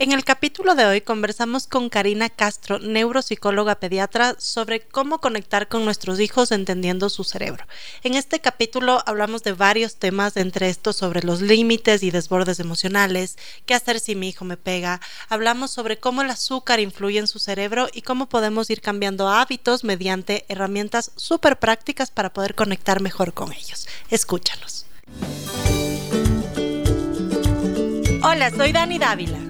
En el capítulo de hoy conversamos con Karina Castro, neuropsicóloga pediatra, sobre cómo conectar con nuestros hijos entendiendo su cerebro. En este capítulo hablamos de varios temas, entre estos sobre los límites y desbordes emocionales, qué hacer si mi hijo me pega, hablamos sobre cómo el azúcar influye en su cerebro y cómo podemos ir cambiando hábitos mediante herramientas súper prácticas para poder conectar mejor con ellos. Escúchanos. Hola, soy Dani Dávila.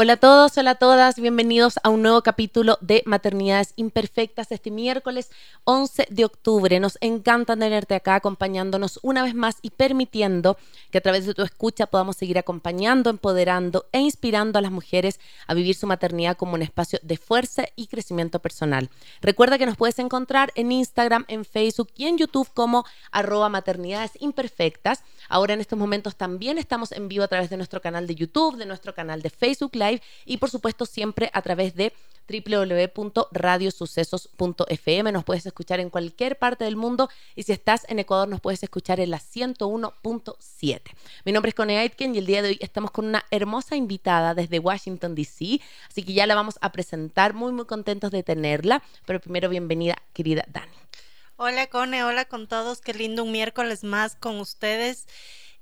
Hola a todos, hola a todas, bienvenidos a un nuevo capítulo de Maternidades Imperfectas este miércoles 11 de octubre. Nos encanta tenerte acá acompañándonos una vez más y permitiendo que a través de tu escucha podamos seguir acompañando, empoderando e inspirando a las mujeres a vivir su maternidad como un espacio de fuerza y crecimiento personal. Recuerda que nos puedes encontrar en Instagram, en Facebook y en YouTube como arroba maternidades imperfectas. Ahora en estos momentos también estamos en vivo a través de nuestro canal de YouTube, de nuestro canal de Facebook Live y por supuesto siempre a través de www.radiosucesos.fm. Nos puedes escuchar en cualquier parte del mundo y si estás en Ecuador nos puedes escuchar en la 101.7. Mi nombre es Cone Aitken y el día de hoy estamos con una hermosa invitada desde Washington, D.C. Así que ya la vamos a presentar, muy muy contentos de tenerla. Pero primero bienvenida, querida Dani. Hola Cone, hola con todos, qué lindo un miércoles más con ustedes.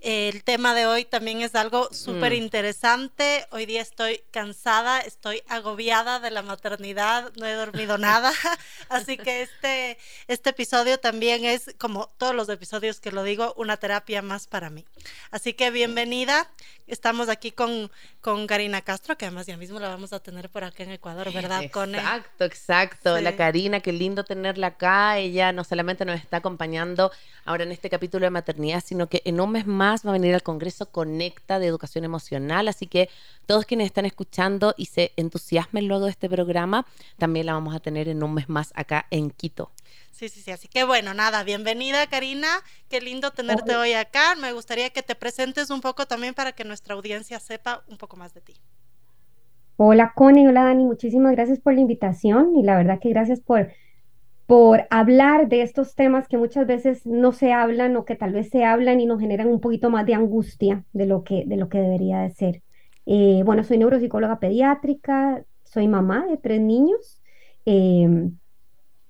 El tema de hoy también es algo súper mm. interesante. Hoy día estoy cansada, estoy agobiada de la maternidad, no he dormido nada. Así que este, este episodio también es, como todos los episodios que lo digo, una terapia más para mí. Así que bienvenida. Estamos aquí con, con Karina Castro, que además ya mismo la vamos a tener por acá en Ecuador, ¿verdad? Exacto, exacto. La Karina, qué lindo tenerla acá. Ella no solamente nos está acompañando ahora en este capítulo de maternidad, sino que en un mes más va a venir al Congreso Conecta de Educación Emocional. Así que todos quienes están escuchando y se entusiasmen luego de este programa, también la vamos a tener en un mes más acá en Quito. Sí, sí, sí. Así que bueno, nada, bienvenida Karina. Qué lindo tenerte hoy acá. Me gustaría que te presentes un poco también para que nuestra audiencia sepa un poco más de ti. Hola Connie, hola Dani, muchísimas gracias por la invitación y la verdad que gracias por, por hablar de estos temas que muchas veces no se hablan o que tal vez se hablan y nos generan un poquito más de angustia de lo que, de lo que debería de ser. Eh, bueno, soy neuropsicóloga pediátrica, soy mamá de tres niños. Eh,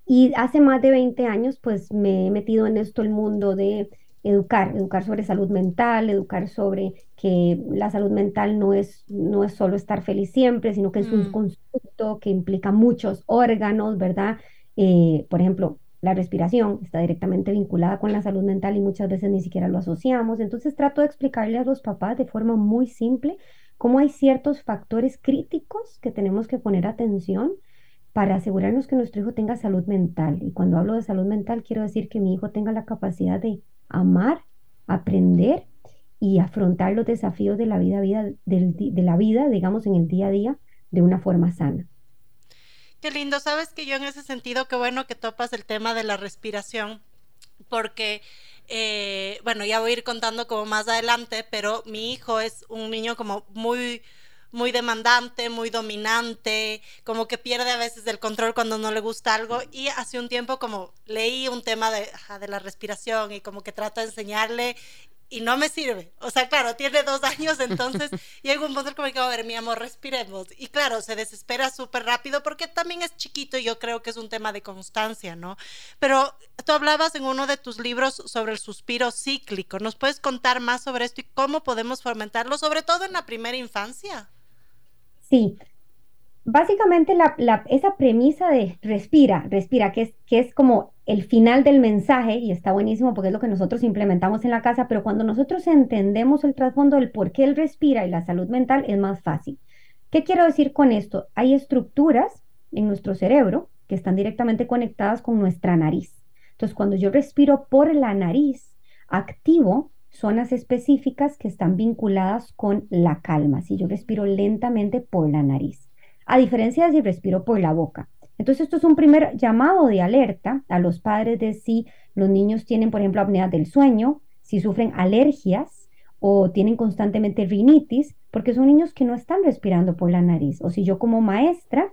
y hace más de 20 años, pues me he metido en esto el mundo de educar, educar sobre salud mental, educar sobre que la salud mental no es, no es solo estar feliz siempre, sino que es un mm. concepto que implica muchos órganos, ¿verdad? Eh, por ejemplo, la respiración está directamente vinculada con la salud mental y muchas veces ni siquiera lo asociamos. Entonces trato de explicarle a los papás de forma muy simple cómo hay ciertos factores críticos que tenemos que poner atención para asegurarnos que nuestro hijo tenga salud mental. Y cuando hablo de salud mental, quiero decir que mi hijo tenga la capacidad de amar, aprender y afrontar los desafíos de la vida, vida de la vida, digamos, en el día a día, de una forma sana. Qué lindo, sabes que yo en ese sentido, qué bueno que topas el tema de la respiración, porque, eh, bueno, ya voy a ir contando como más adelante, pero mi hijo es un niño como muy muy demandante, muy dominante, como que pierde a veces el control cuando no le gusta algo. Y hace un tiempo como leí un tema de, de la respiración y como que trato de enseñarle y no me sirve. O sea, claro, tiene dos años, entonces llega un punto como que, a ver, mi amor, respiremos. Y claro, se desespera súper rápido porque también es chiquito y yo creo que es un tema de constancia, ¿no? Pero tú hablabas en uno de tus libros sobre el suspiro cíclico. ¿Nos puedes contar más sobre esto y cómo podemos fomentarlo, sobre todo en la primera infancia? Sí, básicamente esa premisa de respira, respira, que es, que es como el final del mensaje, y está buenísimo porque es lo que nosotros implementamos en la casa, pero cuando nosotros entendemos el trasfondo del por qué él respira y la salud mental, es más fácil. ¿Qué quiero decir con esto? Hay estructuras en nuestro cerebro que están directamente conectadas con nuestra nariz. Entonces, cuando yo respiro por la nariz, activo zonas específicas que están vinculadas con la calma, si yo respiro lentamente por la nariz, a diferencia de si respiro por la boca. Entonces, esto es un primer llamado de alerta a los padres de si los niños tienen, por ejemplo, apnea del sueño, si sufren alergias o tienen constantemente rinitis, porque son niños que no están respirando por la nariz. O si yo como maestra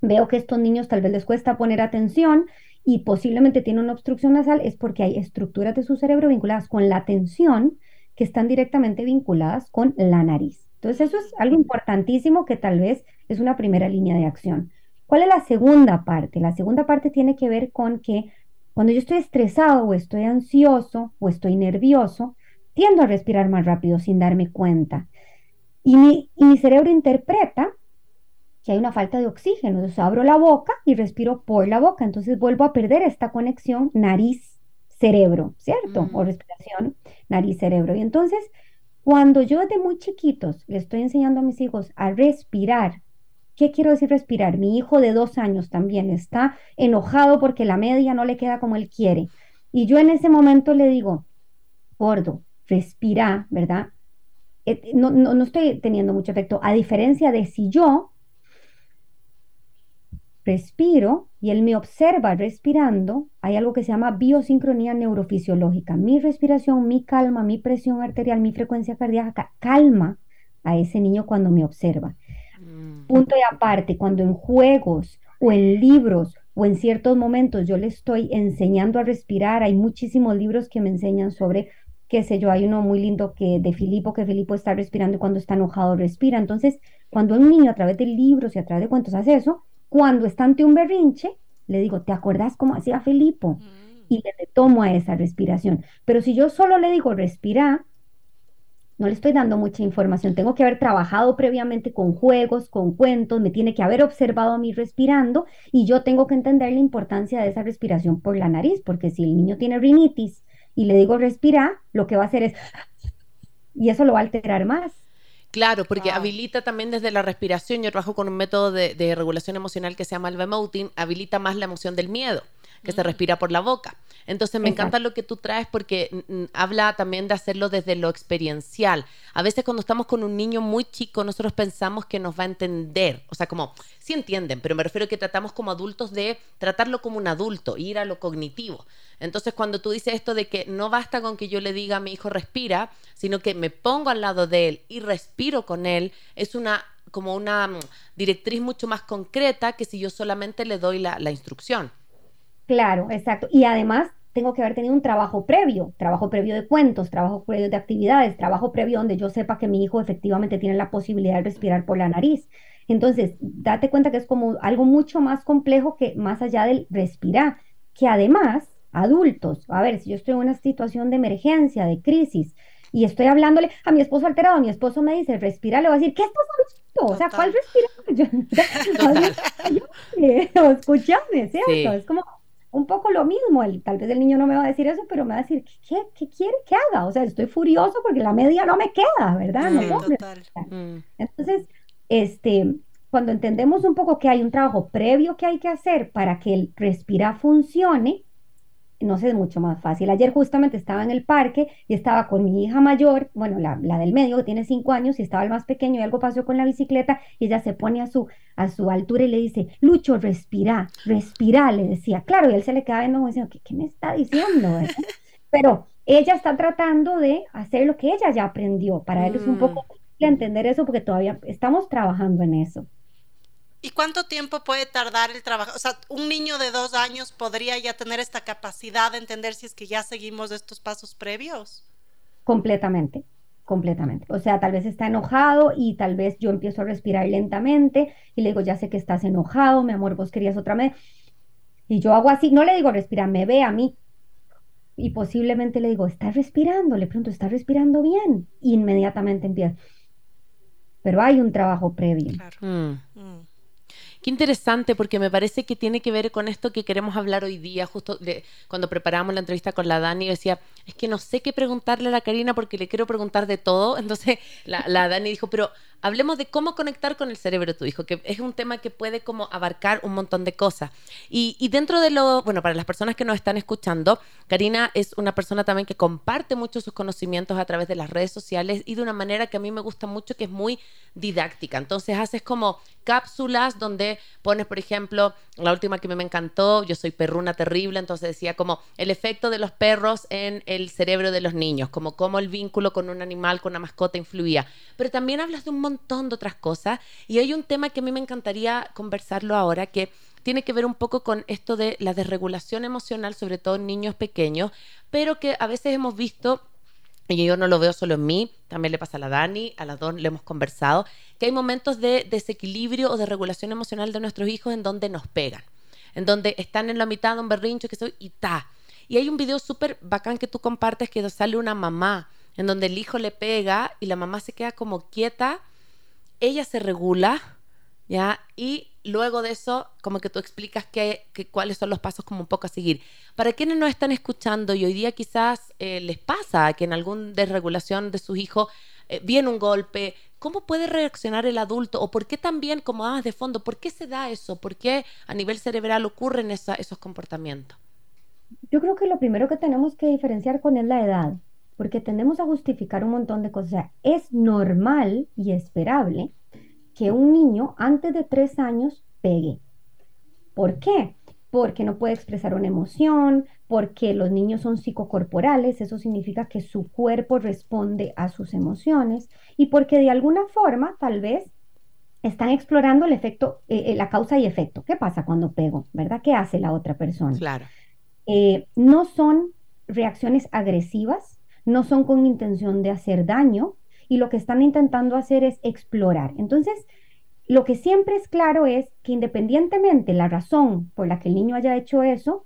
veo que estos niños tal vez les cuesta poner atención y posiblemente tienen una obstrucción nasal, es porque hay estructuras de su cerebro vinculadas con la atención que están directamente vinculadas con la nariz. Entonces, eso es algo importantísimo que tal vez es una primera línea de acción. ¿Cuál es la segunda parte? La segunda parte tiene que ver con que cuando yo estoy estresado o estoy ansioso o estoy nervioso, tiendo a respirar más rápido sin darme cuenta. Y mi, y mi cerebro interpreta que hay una falta de oxígeno. Entonces abro la boca y respiro por la boca. Entonces vuelvo a perder esta conexión nariz-cerebro, ¿cierto? O respiración nariz-cerebro. Y entonces, cuando yo desde muy chiquitos le estoy enseñando a mis hijos a respirar, ¿qué quiero decir respirar? Mi hijo de dos años también está enojado porque la media no le queda como él quiere. Y yo en ese momento le digo, gordo, respira, ¿verdad? No, no, no estoy teniendo mucho efecto. A diferencia de si yo respiro y él me observa respirando, hay algo que se llama biosincronía neurofisiológica. Mi respiración, mi calma, mi presión arterial, mi frecuencia cardíaca calma a ese niño cuando me observa. Punto y aparte, cuando en juegos o en libros o en ciertos momentos yo le estoy enseñando a respirar, hay muchísimos libros que me enseñan sobre qué sé yo, hay uno muy lindo que de Filipo, que Filipo está respirando y cuando está enojado respira. Entonces, cuando un niño a través de libros y a través de cuentos hace eso, cuando está ante un berrinche, le digo, ¿te acordás cómo hacía Felipo? Mm. Y le tomo a esa respiración. Pero si yo solo le digo respira, no le estoy dando mucha información. Tengo que haber trabajado previamente con juegos, con cuentos, me tiene que haber observado a mí respirando y yo tengo que entender la importancia de esa respiración por la nariz, porque si el niño tiene rinitis y le digo respira, lo que va a hacer es... Y eso lo va a alterar más. Claro, porque habilita también desde la respiración. Yo trabajo con un método de, regulación emocional que se llama el Bemoting, habilita más la emoción del miedo, que se mm. respira por la boca. Entonces me encanta lo que tú traes porque mm, mm, habla también de hacerlo desde lo experiencial. A veces cuando estamos con un niño muy chico, nosotros pensamos que nos va a entender. O sea, como, sí entienden, pero me refiero a que tratamos como adultos de tratarlo como un adulto, ir a lo cognitivo. Entonces, cuando tú dices esto de que no basta con que yo le diga a mi hijo respira, sino que me pongo al lado de él y respiro con él, es una como una mm, directriz mucho más concreta que si yo solamente le doy la, la instrucción. Claro, exacto. Y además tengo que haber tenido un trabajo previo, trabajo previo de cuentos, trabajo previo de actividades, trabajo previo donde yo sepa que mi hijo efectivamente tiene la posibilidad de respirar por la nariz. Entonces, date cuenta que es como algo mucho más complejo que más allá del respirar, que además adultos. A ver, si yo estoy en una situación de emergencia, de crisis, y estoy hablándole a mi esposo alterado, mi esposo me dice, respira, le voy a decir, ¿qué estás hablando? O sea, ¿cuál respira? escúchame, ¿cierto? Es como un poco lo mismo. El, tal vez el niño no me va a decir eso, pero me va a decir, ¿qué, qué quiere que haga? O sea, estoy furioso porque la media no me queda, ¿verdad? no mm. Entonces, este, cuando entendemos un poco que hay un trabajo previo que hay que hacer para que el respira funcione, no sé, es mucho más fácil. Ayer justamente estaba en el parque y estaba con mi hija mayor, bueno, la, del medio que tiene cinco años y estaba el más pequeño y algo pasó con la bicicleta y ella se pone a su, a su altura y le dice, Lucho, respira, respira, le decía. Claro, y él se le queda viendo como diciendo, ¿qué, me está diciendo? Pero ella está tratando de hacer lo que ella ya aprendió. Para él es un poco mm. entender eso porque todavía estamos trabajando en eso. ¿Y cuánto tiempo puede tardar el trabajo? O sea, un niño de dos años podría ya tener esta capacidad de entender si es que ya seguimos estos pasos previos. Completamente, completamente. O sea, tal vez está enojado y tal vez yo empiezo a respirar lentamente y le digo, ya sé que estás enojado, mi amor, vos querías otra vez. Y yo hago así, no le digo respira, me ve a mí. Y posiblemente le digo, ¿estás respirando? Le pregunto, ¿estás respirando bien? inmediatamente empieza. Pero hay un trabajo previo. Claro. Mm. Qué interesante, porque me parece que tiene que ver con esto que queremos hablar hoy día, justo cuando preparamos la entrevista con la Dani, decía, es que no sé qué preguntarle a la Karina porque le quiero preguntar de todo. Entonces la, Dani dijo, pero hablemos de cómo conectar con el cerebro de tu hijo, que es un tema que puede como abarcar un montón de cosas. Y, y dentro de lo, bueno, para las personas que nos están escuchando, Karina es una persona también que comparte mucho sus conocimientos a través de las redes sociales y de una manera que a mí me gusta mucho, que es muy didáctica. Entonces haces como cápsulas donde pones, por ejemplo, la última que me encantó, yo soy perruna terrible, entonces decía como el efecto de los perros en el cerebro de los niños, como cómo el vínculo con un animal, con una mascota influía. Pero también hablas de un montón de otras cosas y hay un tema que a mí me encantaría conversarlo ahora, que tiene que ver un poco con esto de la desregulación emocional, sobre todo en niños pequeños, pero que a veces hemos visto y yo no lo veo solo en mí, también le pasa a la Dani, a las dos le hemos conversado, que hay momentos de desequilibrio o de regulación emocional de nuestros hijos en donde nos pegan, en donde están en la mitad de un berrincho que soy y ta. Y hay un video súper bacán que tú compartes que sale una mamá, en donde el hijo le pega y la mamá se queda como quieta, ella se regula, ¿ya? Y luego de eso, como que tú explicas qué, cuáles son los pasos como un poco a seguir. Para quienes no están escuchando y hoy día quizás eh, les pasa que en alguna desregulación de sus hijos eh, viene un golpe, ¿cómo puede reaccionar el adulto? ¿O por qué también, como dabas de fondo, por qué se da eso? ¿Por qué a nivel cerebral ocurren esos comportamientos? Yo creo que lo primero que tenemos que diferenciar con es la edad, porque tendemos a justificar un montón de cosas. es normal y esperable que un niño antes de tres años pegue. ¿Por qué? Porque no puede expresar una emoción, porque los niños son psicocorporales, eso significa que su cuerpo responde a sus emociones y porque de alguna forma tal vez están explorando el efecto, eh, eh, la causa y efecto. ¿Qué pasa cuando pego? ¿Verdad? ¿Qué hace la otra persona? Claro. Eh, no son reacciones agresivas, no son con intención de hacer daño, y lo que están intentando hacer es explorar. Entonces, lo que siempre es claro es que independientemente la razón por la que el niño haya hecho eso,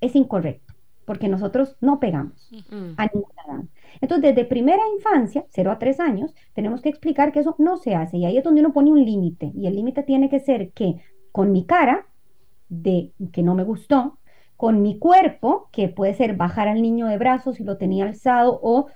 es incorrecto, porque nosotros no pegamos a ninguna edad. Entonces, desde primera infancia, 0 a 3 años, tenemos que explicar que eso no se hace y ahí es donde uno pone un límite y el límite tiene que ser que con mi cara de que no me gustó, con mi cuerpo, que puede ser bajar al niño de brazos si lo tenía alzado o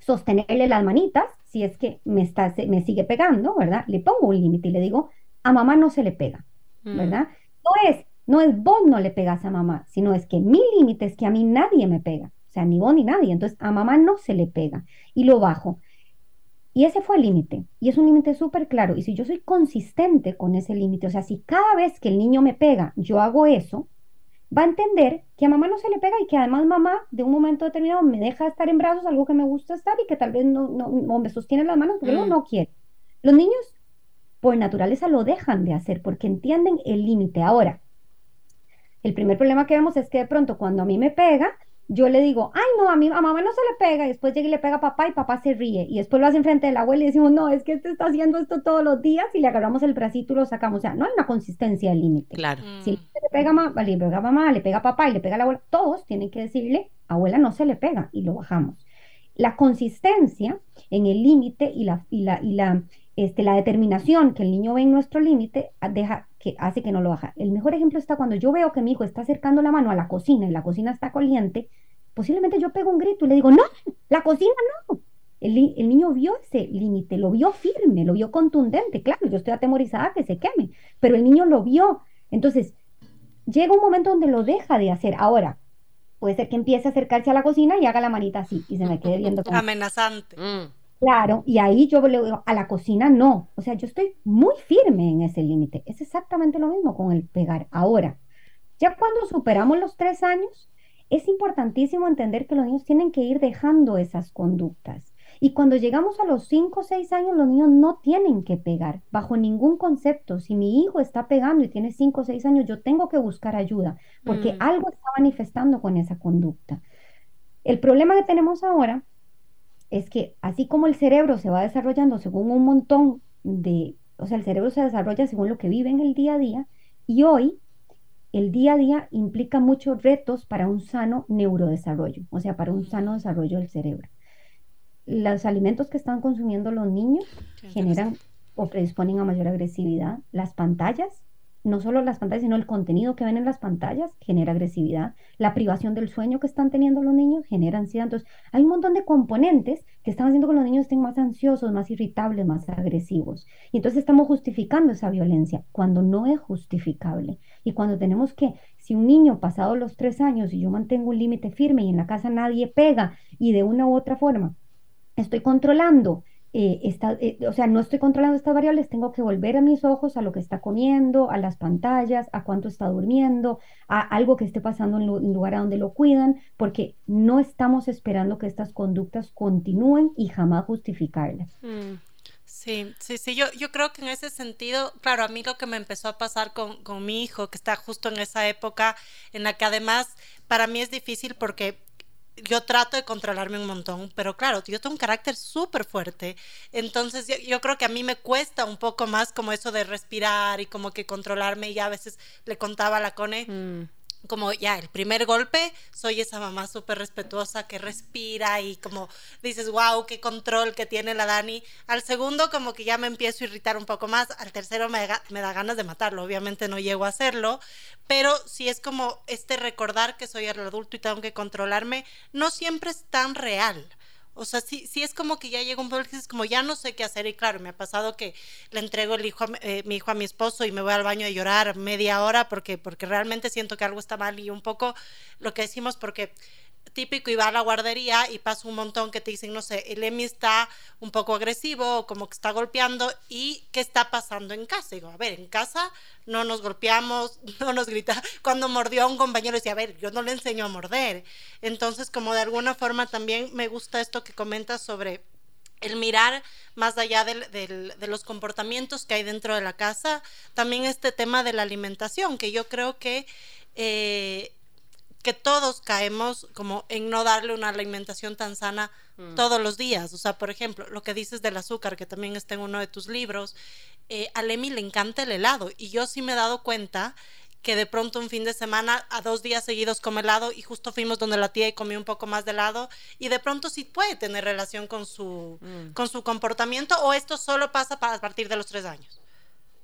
sostenerle las manitas, si es que me, está, me sigue pegando, ¿verdad? Le pongo un límite y le digo, a mamá no se le pega, mm. ¿verdad? No es, no es vos no le pegas a mamá, sino es que mi límite es que a mí nadie me pega, o sea, ni vos ni nadie, entonces a mamá no se le pega y lo bajo. Y ese fue el límite, y es un límite súper claro, y si yo soy consistente con ese límite, o sea, si cada vez que el niño me pega, yo hago eso, va a entender que a mamá no se le pega y que además mamá de un momento determinado me deja estar en brazos, algo que me gusta estar y que tal vez no, no, me sostiene las manos porque mm. no quiere. Los niños por naturaleza lo dejan de hacer porque entienden el límite. Ahora, el primer problema que vemos es que de pronto cuando a mí me pega, yo le digo, ay, no, a, mí, a mamá no se le pega, y después llega y le pega a papá y papá se ríe, y después lo hace enfrente de la abuela y decimos, no, es que este está haciendo esto todos los días y le agarramos el bracito y lo sacamos. O sea, no hay una consistencia del límite. Claro. Si le pega a mamá, le pega a mamá, le pega a papá y le pega a la abuela, todos tienen que decirle, abuela no se le pega y lo bajamos. La consistencia en el límite y la, y la, y la, este, la determinación que el niño ve en nuestro límite deja que hace que no lo baja. El mejor ejemplo está cuando yo veo que mi hijo está acercando la mano a la cocina y la cocina está caliente, posiblemente yo pego un grito y le digo, no, la cocina no. El, niño vio ese límite, lo vio firme, lo vio contundente. Claro, yo estoy atemorizada que se queme, pero el niño lo vio. Entonces, llega un momento donde lo deja de hacer. Ahora, puede ser que empiece a acercarse a la cocina y haga la manita así y se me quede viendo. Amenazante. Mm. Claro, y ahí yo le digo, a la cocina no. O sea, yo estoy muy firme en ese límite. Es exactamente lo mismo con el pegar. Ahora, ya cuando superamos los tres años, es importantísimo entender que los niños tienen que ir dejando esas conductas. Y cuando llegamos a los 5 o 6 años, los niños no tienen que pegar, bajo ningún concepto. Si mi hijo está pegando y tiene 5 o 6 años, yo tengo que buscar ayuda, porque mm. algo está manifestando con esa conducta. El problema que tenemos ahora es que así como el cerebro se va desarrollando según un montón de, o sea, el cerebro se desarrolla según lo que vive en el día a día, y hoy el día a día implica muchos retos para un sano neurodesarrollo, o sea, para un sano desarrollo del cerebro. Los alimentos que están consumiendo los niños generan o predisponen a mayor agresividad. Las pantallas no solo las pantallas, sino el contenido que ven en las pantallas genera agresividad. La privación del sueño que están teniendo los niños genera ansiedad. Entonces, hay un montón de componentes que están haciendo que los niños estén más ansiosos, más irritables, más agresivos. Y entonces estamos justificando esa violencia cuando no es justificable. Y cuando tenemos que, si un niño pasado los tres años y yo mantengo un límite firme y en la casa nadie pega y de una u otra forma estoy controlando eh, eh, o sea, no estoy controlando estas variables, tengo que volver a mis ojos a lo que está comiendo, a las pantallas, a cuánto está durmiendo, a algo que esté pasando en, el lugar a donde lo cuidan, porque no estamos esperando que estas conductas continúen y jamás justificarlas. Mm, sí, sí, sí, yo, yo creo que en ese sentido, claro, a mí lo que me empezó a pasar con, con mi hijo, que está justo en esa época en la que además para mí es difícil porque yo trato de controlarme un montón, pero claro, yo tengo un carácter súper fuerte, entonces yo, creo que a mí me cuesta un poco más como eso de respirar y como que controlarme y ya a veces le contaba a la Cone. Mm como ya el primer golpe, soy esa mamá súper respetuosa que respira y como dices, wow, qué control que tiene la Dani. Al segundo como que ya me empiezo a irritar un poco más, al tercero me, me da ganas de matarlo, obviamente no llego a hacerlo, pero si es como este recordar que soy el adulto y tengo que controlarme, no siempre es tan real. O sea, sí, sí es como que ya llega un punto que es como ya no sé qué hacer. Y claro, me ha pasado que le entrego el hijo eh, mi hijo a mi esposo y me voy al baño a llorar media hora porque, porque realmente siento que algo está mal y un poco lo que decimos porque típico y va a la guardería y pasa un montón que te dicen, no sé, el Emi está un poco agresivo o como que está golpeando y qué está pasando en casa. digo, a ver, en casa no nos golpeamos, no nos grita. Cuando mordió a un compañero decía, a ver, yo no le enseño a morder. Entonces, como de alguna forma también me gusta esto que comentas sobre el mirar más allá de los comportamientos que hay dentro de la casa, también este tema de la alimentación, que yo creo que eh, que todos caemos como en no darle una alimentación tan sana mm. todos los días. O sea, por ejemplo, lo que dices del azúcar, que también está en uno de tus libros, eh, a Lemi le encanta el helado y yo sí me he dado cuenta que de pronto un fin de semana a dos días seguidos come helado y justo fuimos donde la tía y comí un poco más de helado y de pronto sí puede tener relación con su, mm. con su comportamiento o esto solo pasa para, a partir de los tres años.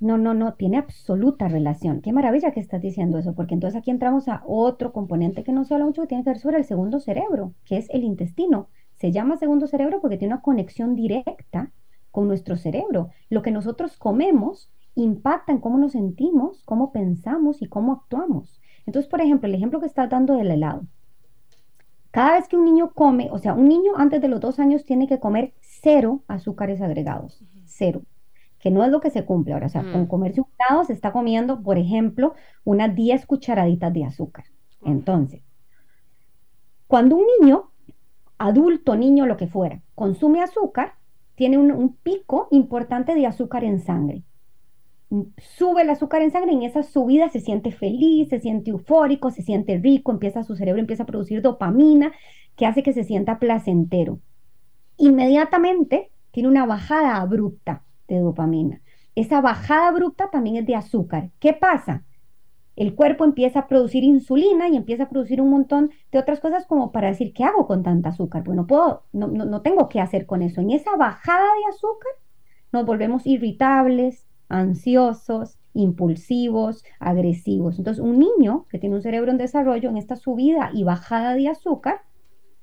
No, no, no, tiene absoluta relación. Qué maravilla que estás diciendo eso, porque entonces aquí entramos a otro componente que no se habla mucho, que tiene que ver sobre el segundo cerebro, que es el intestino. Se llama segundo cerebro porque tiene una conexión directa con nuestro cerebro. Lo que nosotros comemos impacta en cómo nos sentimos, cómo pensamos y cómo actuamos. Entonces, por ejemplo, el ejemplo que estás dando del helado. Cada vez que un niño come, o sea, un niño antes de los dos años tiene que comer cero azúcares agregados, cero que no es lo que se cumple ahora. O sea, con mm. comercio un helado se está comiendo, por ejemplo, unas 10 cucharaditas de azúcar. Entonces, cuando un niño, adulto, niño, lo que fuera, consume azúcar, tiene un, pico importante de azúcar en sangre. Sube el azúcar en sangre y en esa subida se siente feliz, se siente eufórico, se siente rico, empieza su cerebro empieza a producir dopamina que hace que se sienta placentero. Inmediatamente tiene una bajada abrupta de dopamina. Esa bajada abrupta también es de azúcar. ¿Qué pasa? El cuerpo empieza a producir insulina y empieza a producir un montón de otras cosas como para decir, ¿qué hago con tanta azúcar? Pues no puedo, no, no, tengo qué hacer con eso. En esa bajada de azúcar nos volvemos irritables, ansiosos, impulsivos, agresivos. Entonces, un niño que tiene un cerebro en desarrollo, en esta subida y bajada de azúcar,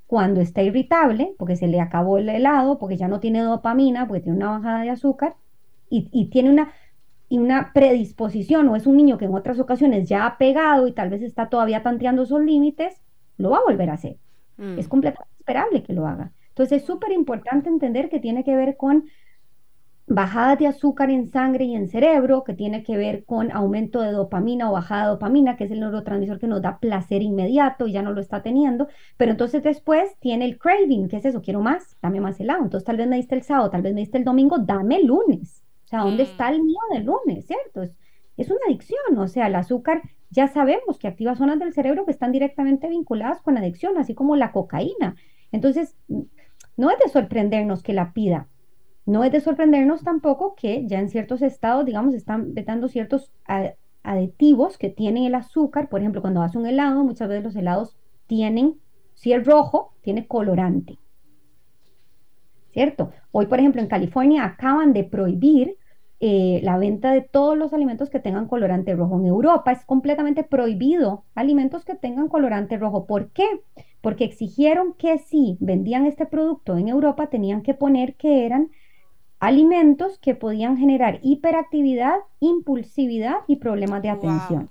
cuando está irritable, porque se le acabó el helado, porque ya no tiene dopamina, porque tiene una bajada de azúcar y, tiene una, una predisposición o es un niño que en otras ocasiones ya ha pegado y tal vez está todavía tanteando esos límites, lo va a volver a hacer. Mm. Es completamente esperable que lo haga. Entonces es súper importante entender que tiene que ver con bajada de azúcar en sangre y en cerebro, que tiene que ver con aumento de dopamina o bajada de dopamina, que es el neurotransmisor que nos da placer inmediato y ya no lo está teniendo, pero entonces después tiene el craving, que es eso, quiero más, dame más helado, entonces tal vez me diste el sábado, tal vez me diste el domingo, dame el lunes, o sea, ¿dónde mm. está el mío del lunes, cierto? Es, es una adicción, o sea, el azúcar ya sabemos que activa zonas del cerebro que están directamente vinculadas con adicción, así como la cocaína. Entonces, no es de sorprendernos que la pida, no es de sorprendernos tampoco que ya en ciertos estados, digamos, están vetando ciertos aditivos que tienen el azúcar. Por ejemplo, cuando hace un helado, muchas veces los helados tienen, si el rojo, tiene colorante. ¿Cierto? Hoy, por ejemplo, en California acaban de prohibir eh, la venta de todos los alimentos que tengan colorante rojo. En Europa es completamente prohibido alimentos que tengan colorante rojo. ¿Por qué? Porque exigieron que si vendían este producto en Europa tenían que poner que eran alimentos que podían generar hiperactividad, impulsividad y problemas de atención.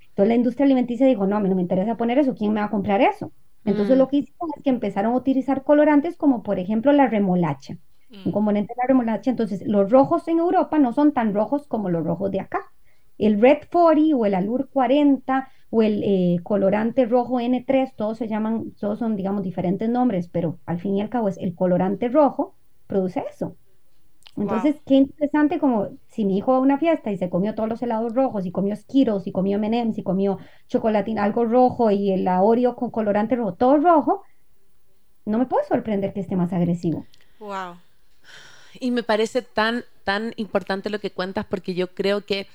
Entonces la industria alimenticia dijo, no, a mí no me interesa poner eso, ¿quién me va a comprar eso? Entonces mm. lo que hicieron es que empezaron a utilizar colorantes como por ejemplo la remolacha, un mm. componente de la remolacha. Entonces los rojos en Europa no son tan rojos como los rojos de acá. El Red 40 o el Alur 40 o el eh, colorante rojo N3, todos se llaman, todos son digamos diferentes nombres, pero al fin y al cabo es el colorante rojo, produce eso. Entonces, qué interesante como si mi hijo va a una fiesta y se comió todos los helados rojos y comió Skittles y comió M&M's y comió chocolatín, algo rojo y el Oreo con colorante rojo, todo rojo, no me puede sorprender que esté más agresivo. Wow. Y me parece tan, tan importante lo que cuentas porque yo creo que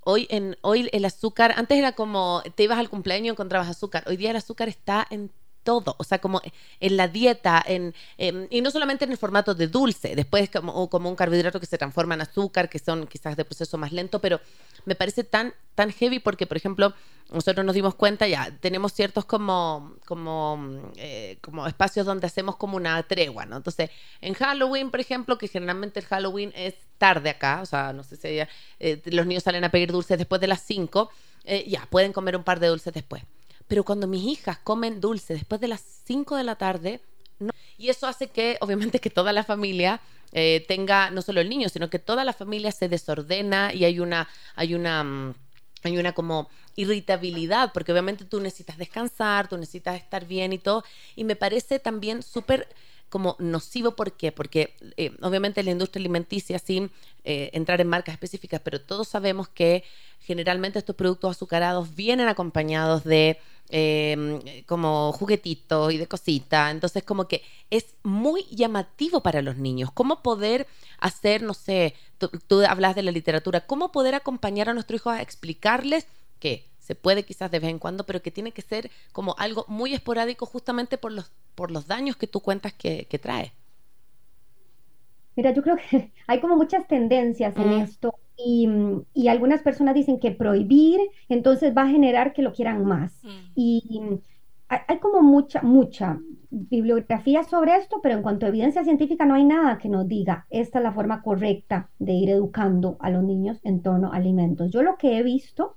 hoy, en, hoy el azúcar, antes era como te ibas al cumpleaños y encontrabas azúcar, hoy día el azúcar está en todo, o sea, como en la dieta, en, em, y no solamente en el formato de dulce, después como, un carbohidrato que se transforma en azúcar, que son quizás de proceso más lento, pero me parece tan, tan heavy porque, por ejemplo, nosotros nos dimos cuenta ya, tenemos ciertos como, como, eh, como espacios donde hacemos como una tregua, ¿no? Entonces, en Halloween, por ejemplo, que generalmente el Halloween es tarde acá, o sea, no sé si eh, los niños salen a pedir dulces después de las 5, eh, ya, pueden comer un par de dulces después. Pero cuando mis hijas comen dulce después de las 5 de la tarde, no. y eso hace que, obviamente, que toda la familia eh, tenga, no solo el niño, sino que toda la familia se desordena y hay una, hay una, mm, hay una como irritabilidad, porque obviamente tú necesitas descansar, tú necesitas estar bien y todo. Y me parece también súper como nocivo. ¿Por qué? Porque eh, obviamente la industria alimenticia, sin eh, entrar en marcas específicas, pero todos sabemos que generalmente estos productos azucarados vienen acompañados de em, como juguetitos y de cositas. Entonces, como que es muy llamativo para los niños. ¿Cómo poder hacer, no sé, tú, tú hablas de la literatura, cómo poder acompañar a nuestros hijos a explicarles que se puede quizás de vez en cuando, pero que tiene que ser como algo muy esporádico justamente por los, por los daños que tú cuentas que, trae. Mira, yo creo que hay como muchas tendencias en esto y, algunas personas dicen que prohibir entonces va a generar que lo quieran más. Y hay, como mucha, mucha bibliografía sobre esto, pero en cuanto a evidencia científica no hay nada que nos diga esta es la forma correcta de ir educando a los niños en torno a alimentos. Yo lo que he visto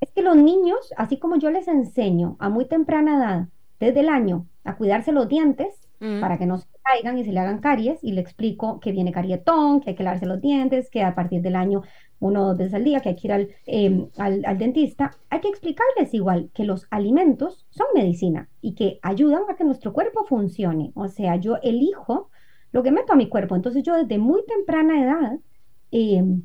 es que los niños, así como yo les enseño a muy temprana edad, desde el año, a cuidarse los dientes mm. para que no se caigan y se le hagan caries, y le explico que viene carietón, que hay que lavarse los dientes, que a partir del año uno o dos veces al día, que hay que ir al, al, dentista, hay que explicarles igual que los alimentos son medicina y que ayudan a que nuestro cuerpo funcione. O sea, yo elijo lo que meto a mi cuerpo. Entonces yo desde muy temprana edad em,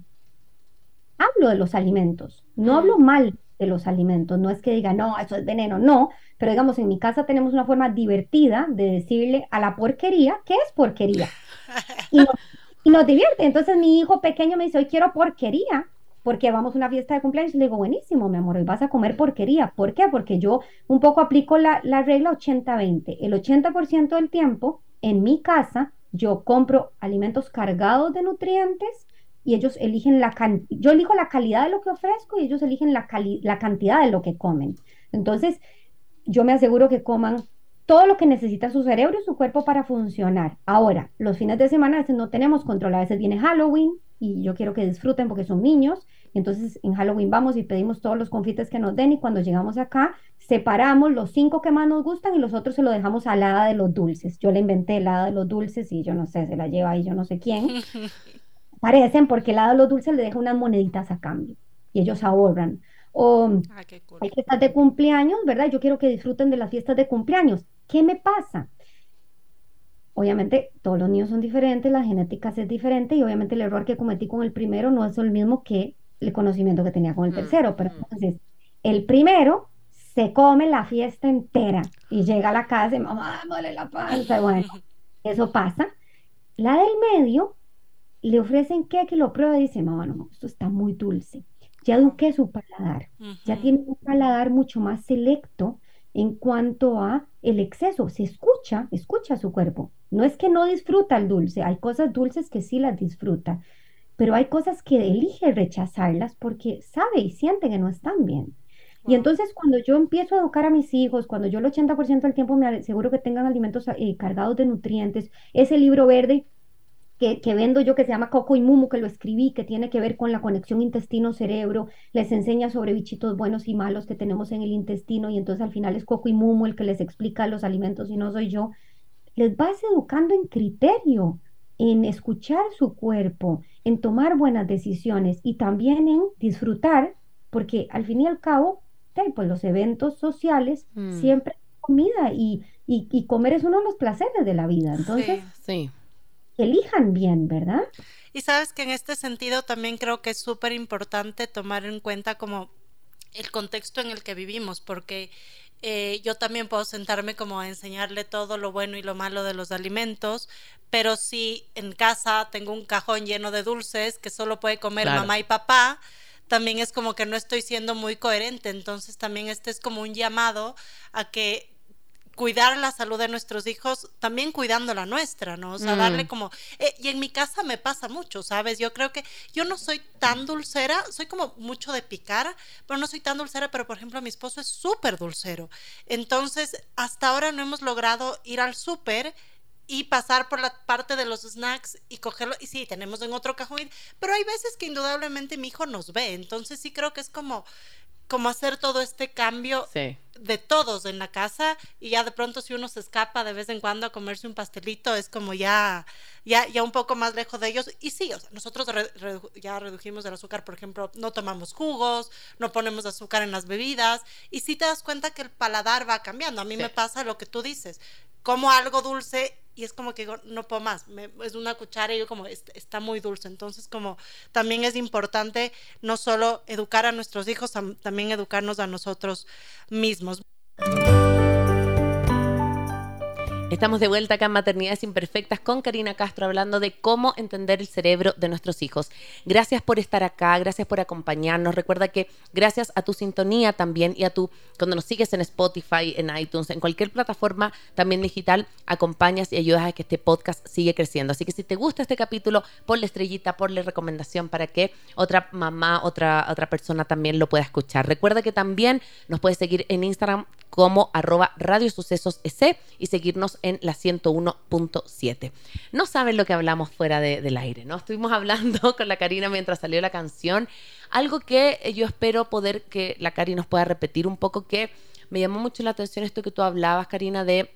hablo de los alimentos, no hablo mal de los alimentos. No es que diga, no, eso es veneno, no, pero digamos, en mi casa tenemos una forma divertida de decirle a la porquería que es porquería. Y, nos, divierte. Entonces mi hijo pequeño me dice, hoy quiero porquería, porque vamos a una fiesta de cumpleaños. Y le digo, buenísimo, mi amor, hoy vas a comer porquería. ¿Por qué? Porque yo un poco aplico la, la regla 80-20. El 80% del tiempo en mi casa yo compro alimentos cargados de nutrientes y ellos eligen la yo elijo la calidad de lo que ofrezco y ellos eligen la, la cantidad de lo que comen. Entonces, yo me aseguro que coman todo lo que necesita su cerebro y su cuerpo para funcionar. Ahora, los fines de semana a veces no tenemos control, a veces viene Halloween y yo quiero que disfruten porque son niños. Entonces en Halloween vamos y pedimos todos los confites que nos den y cuando llegamos acá separamos los cinco que más nos gustan y los otros se lo dejamos a hada de los dulces. Yo le inventé la hada de los dulces y yo no sé, se la lleva ahí yo no sé quién. parecen porque el lado de los dulces le deja unas moneditas a cambio y ellos ahorran. O ah, hay fiestas de cumpleaños, ¿verdad? Yo quiero que disfruten de las fiestas de cumpleaños. ¿Qué me pasa? Obviamente todos los niños son diferentes, la genética es diferente y obviamente el error que cometí con el primero no es el mismo que el conocimiento que tenía con el mm, tercero. Pero mm. entonces, el primero se come la fiesta entera y llega a la casa y mamá, duele la panza. Bueno, eso pasa. La del medio le ofrecen que lo pruebe y dice, mamá, no, esto está muy dulce. Ya eduqué su paladar, ya tiene un paladar mucho más selecto en cuanto a el exceso. Se escucha, escucha su cuerpo. No es que no disfruta el dulce, hay cosas dulces que sí las disfruta. pero hay cosas que elige rechazarlas porque sabe y siente que no están bien. Y entonces cuando yo empiezo a educar a mis hijos, cuando yo el 80% del tiempo me aseguro que tengan alimentos eh, cargados de nutrientes, ese libro verde que, que, vendo yo que se llama Coco y Mumu, que lo escribí, que tiene que ver con la conexión intestino-cerebro, les enseña sobre bichitos buenos y malos que tenemos en el intestino y entonces al final es Coco y Mumu el que les explica los alimentos y no soy yo, les vas educando en criterio, en escuchar su cuerpo, en tomar buenas decisiones y también en disfrutar, porque al fin y al cabo, pues los eventos sociales mm. siempre comida y, y, comer es uno de los placeres de la vida. Entonces, sí, elijan bien, ¿verdad? Y sabes que en este sentido también creo que es súper importante tomar en cuenta como el contexto en el que vivimos, porque eh, yo también puedo sentarme como a enseñarle todo lo bueno y lo malo de los alimentos, pero si en casa tengo un cajón lleno de dulces que solo puede comer mamá y papá, también es como que no estoy siendo muy coherente. Entonces también este es como un llamado a que cuidar la salud de nuestros hijos, también cuidando la nuestra, ¿no? O sea, darle mm. como... Eh, y en mi casa me pasa mucho, ¿sabes? Yo creo que yo no soy tan dulcera, soy como mucho de picar, pero no soy tan dulcera, pero por ejemplo mi esposo es súper dulcero. Entonces, hasta ahora no hemos logrado ir al súper y pasar por la parte de los snacks y cogerlo. Y sí, tenemos en otro cajón, pero hay veces que indudablemente mi hijo nos ve, entonces sí creo que es como como hacer todo este cambio de todos en la casa y ya de pronto si uno se escapa de vez en cuando a comerse un pastelito es como ya ya, ya un poco más lejos de ellos. Y sí, o sea, nosotros ya redujimos el azúcar, por ejemplo, no tomamos jugos, no ponemos azúcar en las bebidas y sí te das cuenta que el paladar va cambiando. A mí me pasa lo que tú dices, como algo dulce y es como que no puedo más, es una cuchara y yo como, está muy dulce. Entonces como también es importante no solo educar a nuestros hijos, también educarnos a nosotros mismos. Estamos de vuelta acá en Maternidades Imperfectas con Karina Castro hablando de cómo entender el cerebro de nuestros hijos. Gracias por estar acá, gracias por acompañarnos. Recuerda que gracias a tu sintonía también y a tu, cuando nos sigues en Spotify, en iTunes, en cualquier plataforma también digital, acompañas y ayudas a que este podcast siga creciendo. Así que si te gusta este capítulo, ponle estrellita, ponle recomendación para que otra mamá, otra, otra persona también lo pueda escuchar. Recuerda que también nos puedes seguir en Instagram como arroba Radio Sucesos y seguirnos en la 101.7. No saben lo que hablamos fuera del aire, ¿no? Estuvimos hablando con la Karina mientras salió la canción, algo que yo espero poder que la Karina nos pueda repetir un poco, que me llamó mucho la atención esto que tú hablabas, Karina, de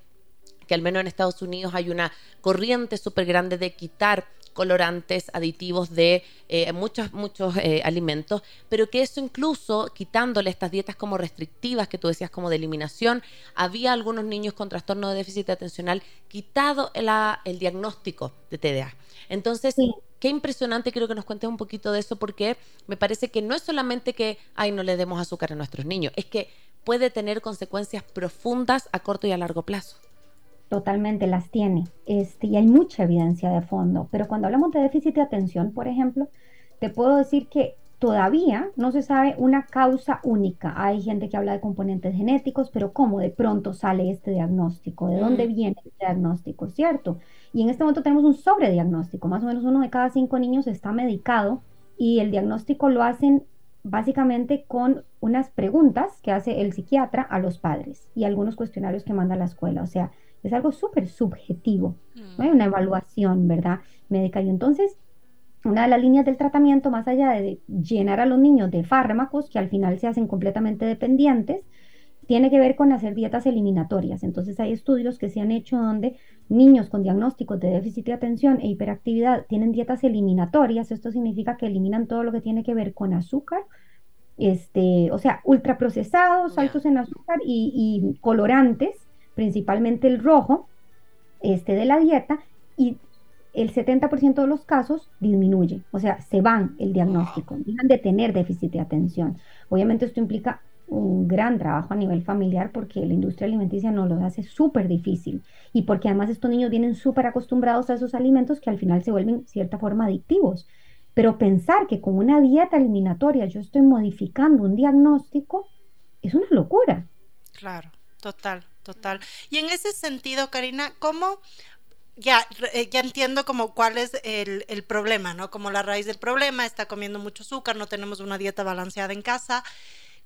que al menos en Estados Unidos hay una corriente súper grande de quitar colorantes, aditivos de eh, muchos, muchos eh, alimentos, pero que eso incluso quitándole estas dietas como restrictivas que tú decías como de eliminación, había algunos niños con trastorno de déficit atencional quitado el diagnóstico de TDA. Entonces, qué impresionante, quiero que nos cuentes un poquito de eso porque me parece que no es solamente que, ay, no le demos azúcar a nuestros niños, es que puede tener consecuencias profundas a corto y a largo plazo. Totalmente las tiene. Este, y hay mucha evidencia de fondo. Pero cuando hablamos de déficit de atención, por ejemplo, te puedo decir que todavía no se sabe una causa única. Hay gente que habla de componentes genéticos, pero ¿cómo de pronto sale este diagnóstico? ¿De dónde mm. viene este diagnóstico? ¿Cierto? Y en este momento tenemos un sobrediagnóstico. Más o menos uno de cada cinco niños está medicado y el diagnóstico lo hacen básicamente con unas preguntas que hace el psiquiatra a los padres y algunos cuestionarios que manda la escuela. O sea, es algo súper subjetivo, ¿no? hay mm. una evaluación, ¿verdad? Médica. Y entonces, una de las líneas del tratamiento, más allá de llenar a los niños de fármacos que al final se hacen completamente dependientes, tiene que ver con hacer dietas eliminatorias. Entonces hay estudios que se han hecho donde niños con diagnósticos de déficit de atención e hiperactividad tienen dietas eliminatorias. Esto significa que eliminan todo lo que tiene que ver con azúcar, este, o sea, ultraprocesados, altos en azúcar y colorantes principalmente el rojo, este de la dieta, y el 70% de los casos disminuye, o sea, se van el diagnóstico, dejan de tener déficit de atención. Obviamente esto implica un gran trabajo a nivel familiar porque la industria alimenticia nos lo hace súper difícil y porque además estos niños vienen súper acostumbrados a esos alimentos que al final se vuelven cierta forma adictivos. Pero pensar que con una dieta eliminatoria yo estoy modificando un diagnóstico es una locura. Claro, total total. Y en ese sentido, Karina, ¿cómo ya, eh, ya entiendo como cuál es el, el, problema, ¿no? Como la raíz del problema, está comiendo mucho azúcar, no tenemos una dieta balanceada en casa.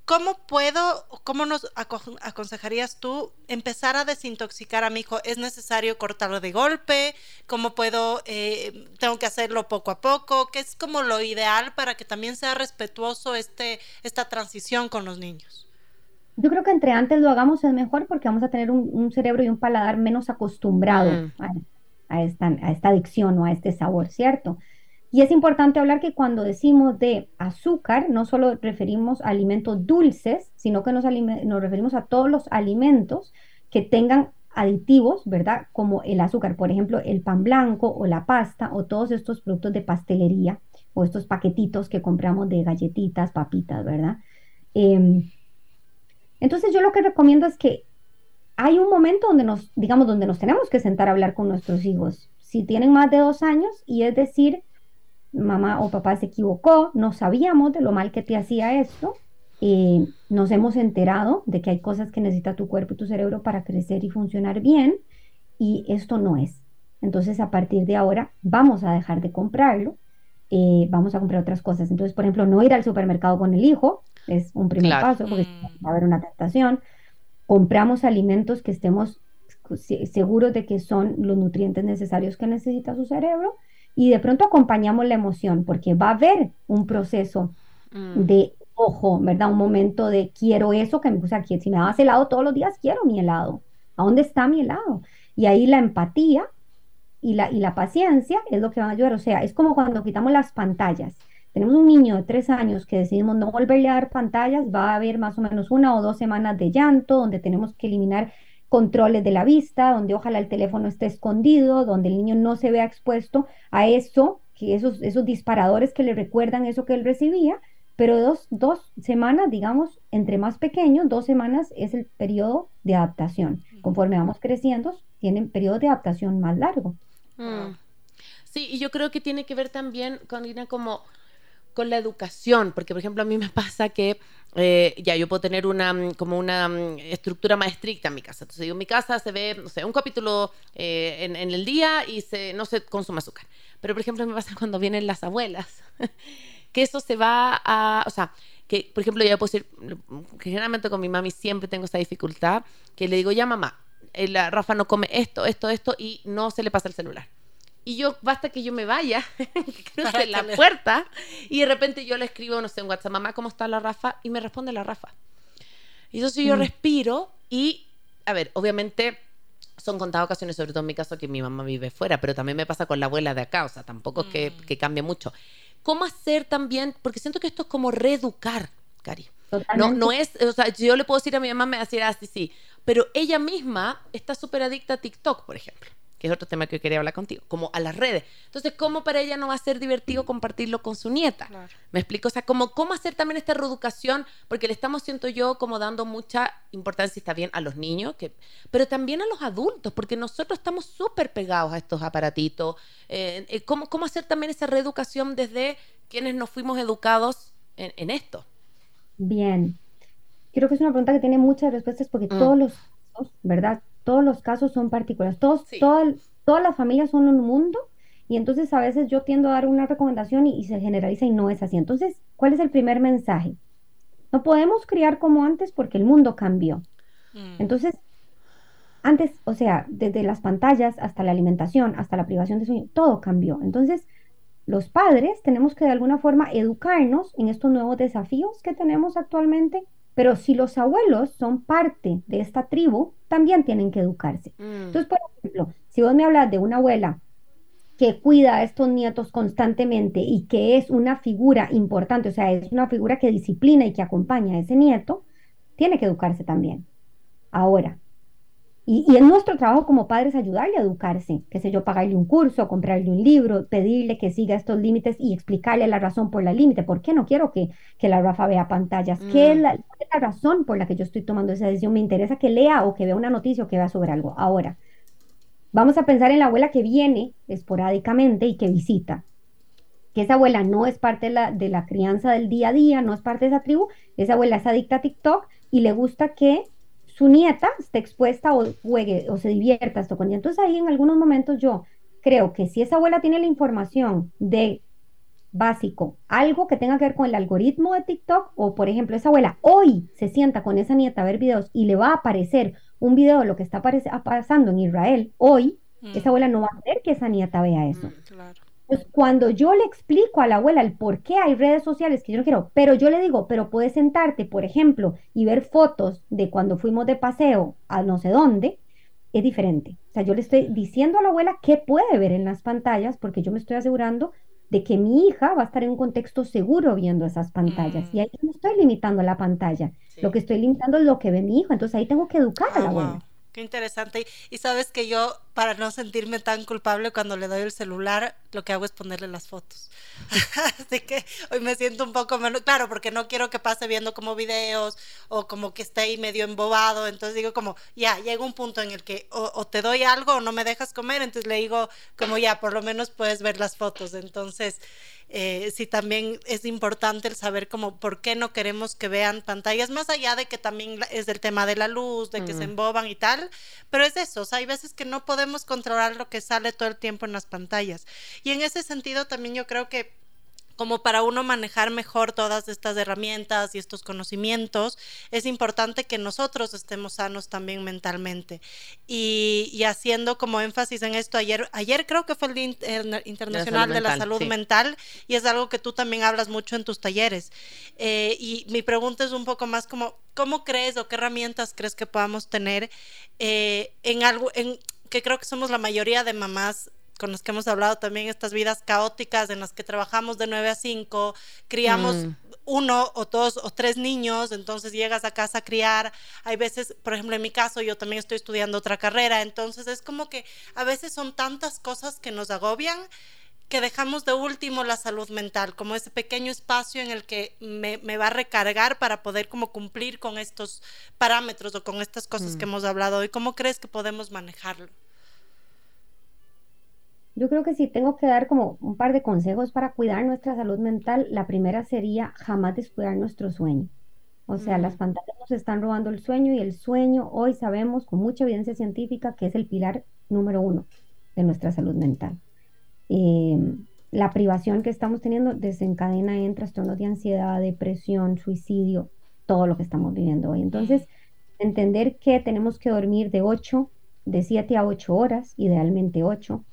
¿Cómo puedo, cómo nos aconsejarías tú empezar a desintoxicar a mi hijo? ¿Es necesario cortarlo de golpe? ¿Cómo puedo, eh, tengo que hacerlo poco a poco? ¿Qué es como lo ideal para que también sea respetuoso este, esta transición con los niños? Yo creo que entre antes lo hagamos es mejor porque vamos a tener un, cerebro y un paladar menos acostumbrado mm. a, esta, a esta adicción o a este sabor, ¿cierto? Y es importante hablar que cuando decimos de azúcar, no solo referimos a alimentos dulces, sino que nos, nos referimos a todos los alimentos que tengan aditivos, ¿verdad? Como el azúcar, por ejemplo, el pan blanco o la pasta o todos estos productos de pastelería o estos paquetitos que compramos de galletitas, papitas, ¿verdad? Em, entonces yo lo que recomiendo es que hay un momento donde nos, digamos, donde nos tenemos que sentar a hablar con nuestros hijos. Si tienen más de dos años y es decir, mamá o papá se equivocó, no sabíamos de lo mal que te hacía esto, eh, nos hemos enterado de que hay cosas que necesita tu cuerpo y tu cerebro para crecer y funcionar bien, y esto no es. Entonces, a partir de ahora, vamos a dejar de comprarlo, eh, vamos a comprar otras cosas. Entonces, por ejemplo, no ir al supermercado con el hijo es un primer paso, porque va a haber una tentación. Compramos alimentos que estemos seguros de que son los nutrientes necesarios que necesita su cerebro y de pronto acompañamos la emoción, porque va a haber un proceso mm. de ojo, ¿verdad? Un momento de quiero eso, que me, o sea, si me das helado todos los días, quiero mi helado. ¿A dónde está mi helado? Y ahí la empatía y la, y la paciencia es lo que va a ayudar. O sea, es como cuando quitamos las pantallas. Tenemos un niño de tres años que decidimos no volverle a dar pantallas, va a haber más o menos una o dos semanas de llanto, donde tenemos que eliminar controles de la vista, donde ojalá el teléfono esté escondido, donde el niño no se vea expuesto a eso, que esos, esos disparadores que le recuerdan eso que él recibía, pero dos, dos semanas, digamos, entre más pequeños, dos semanas es el periodo de adaptación. Conforme vamos creciendo, tienen periodo de adaptación más largo. Mm. Sí, y yo creo que tiene que ver también con como con la educación, porque por ejemplo a mí me pasa que eh, ya yo puedo tener una mm, como una mm, estructura más estricta en mi casa. Entonces digo, en mi casa se ve, no sé, un capítulo eh, en, el día y no se consume azúcar. Pero por ejemplo me pasa cuando vienen las abuelas, que eso se va a, o sea, que por ejemplo yo puedo decir, generalmente con mi mami siempre tengo esa dificultad, que le digo, ya mamá, eh, la Rafa no come esto, esto, esto y no se le pasa el celular y yo, basta que yo me vaya, cruce la puerta, y de repente yo le escribo, no sé, en WhatsApp, mamá, ¿cómo está la Rafa? Y me responde la Rafa. Y entonces yo mm. respiro y, a ver, obviamente son contadas ocasiones, sobre todo en mi caso, que mi mamá vive fuera, pero también me pasa con la abuela de acá, o sea, tampoco es que, mm. que cambie mucho. ¿Cómo hacer también? Porque siento que esto es como reeducar, Cari. No, no es, o sea, yo le puedo decir a mi mamá, me decir así, sí, pero ella misma está súper adicta a TikTok, por ejemplo que es otro tema que quería hablar contigo, como a las redes. Entonces, ¿cómo para ella no va a ser divertido compartirlo con su nieta? ¿Me explico? O sea, como, ¿cómo hacer también esta reeducación? Porque le estamos, siento yo, como dando mucha importancia, está bien, a los niños, que, pero también a los adultos, porque nosotros estamos súper pegados a estos aparatitos. Eh, eh, ¿cómo, ¿Cómo hacer también esa reeducación desde quienes nos fuimos educados en, esto? Bien. Creo que es una pregunta que tiene muchas respuestas porque mm. todos los ¿verdad? Todos los casos son particulares, todos, todas las familias son un mundo y entonces a veces yo tiendo a dar una recomendación y, se generaliza y no es así. Entonces, ¿cuál es el primer mensaje? No podemos criar como antes porque el mundo cambió. Mm. Entonces, antes, o sea, desde las pantallas hasta la alimentación, hasta la privación de sueño, todo cambió. Entonces, los padres tenemos que de alguna forma educarnos en estos nuevos desafíos que tenemos actualmente pero si los abuelos son parte de esta tribu, también tienen que educarse. Mm. Entonces, por ejemplo, si vos me hablas de una abuela que cuida a estos nietos constantemente y que es una figura importante, o sea, es una figura que disciplina y que acompaña a ese nieto, tiene que educarse también. Ahora, y, y, es nuestro trabajo como padres ayudarle a educarse, qué sé yo, pagarle un curso, comprarle un libro, pedirle que siga estos límites y explicarle la razón por la límite. ¿Por qué no quiero que, que la Rafa vea pantallas? ¿Qué es mm. la, la, razón por la que yo estoy tomando esa decisión? Me interesa que lea o que vea una noticia o que vea sobre algo. Ahora, vamos a pensar en la abuela que viene esporádicamente y que visita. Que esa abuela no es parte de la, de la crianza del día a día, no es parte de esa tribu. Esa abuela es adicta a TikTok y le gusta que su nieta esté expuesta o juegue o se divierta esto con ella. Entonces ahí en algunos momentos yo creo que si esa abuela tiene la información de básico, algo que tenga que ver con el algoritmo de TikTok o por ejemplo esa abuela hoy se sienta con esa nieta a ver videos y le va a aparecer un video de lo que está pasando en Israel hoy, mm. esa abuela no va a querer que esa nieta vea eso. Mm, pues cuando yo le explico a la abuela el por qué hay redes sociales que yo no quiero, pero yo le digo, pero puedes sentarte, por ejemplo, y ver fotos de cuando fuimos de paseo a no sé dónde, es diferente. O sea, yo le estoy diciendo a la abuela qué puede ver en las pantallas porque yo me estoy asegurando de que mi hija va a estar en un contexto seguro viendo esas pantallas. Y ahí no estoy limitando la pantalla. Lo que estoy limitando es lo que ve mi hijo. Entonces ahí tengo que educar a la ah, abuela. Qué interesante. Y sabes que yo, para no sentirme tan culpable cuando le doy el celular, lo que hago es ponerle las fotos. Así que hoy me siento un poco menos, claro, porque no quiero que pase viendo como videos o como que esté ahí medio embobado. Entonces digo como, ya, llega un punto en el que o, te doy algo o no me dejas comer. Entonces le digo como, ya, por lo menos puedes ver las fotos. Entonces, eh, sí también es importante el saber como por qué no queremos que vean pantallas, más allá de que también es el tema de la luz, de que se emboban y tal, pero es eso, hay veces que no podemos controlar lo que sale todo el tiempo en las pantallas. Y en ese sentido también yo creo que como para uno manejar mejor todas estas herramientas y estos conocimientos, es importante que nosotros estemos sanos también mentalmente. Y, haciendo como énfasis en esto, ayer, ayer creo que fue el Día Internacional de la Salud, Mental, y es algo que tú también hablas mucho en tus talleres. Eh, y mi pregunta es un poco más como, ¿cómo crees o qué herramientas crees que podamos tener eh, en algo, en que creo que somos la mayoría de mamás con los que hemos hablado también, estas vidas caóticas en las que trabajamos de 9 a 5, criamos mm. uno o dos o tres niños, entonces llegas a casa a criar. Hay veces, por ejemplo, en mi caso, yo también estoy estudiando otra carrera, entonces es como que a veces son tantas cosas que nos agobian que dejamos de último la salud mental, como ese pequeño espacio en el que me, va a recargar para poder como cumplir con estos parámetros o con estas cosas que mm. hemos hablado hoy. ¿Cómo crees que podemos manejarlo? Yo creo que si tengo que dar como un par de consejos para cuidar nuestra salud mental. La primera sería jamás descuidar nuestro sueño. O sea, las pantallas nos están robando el sueño y el sueño hoy sabemos con mucha evidencia científica que es el pilar número uno de nuestra salud mental. Em, la privación que estamos teniendo desencadena en trastornos de ansiedad, depresión, suicidio, todo lo que estamos viviendo hoy. Entonces, entender que tenemos que dormir de 8, de 7 a 8 horas, idealmente 8,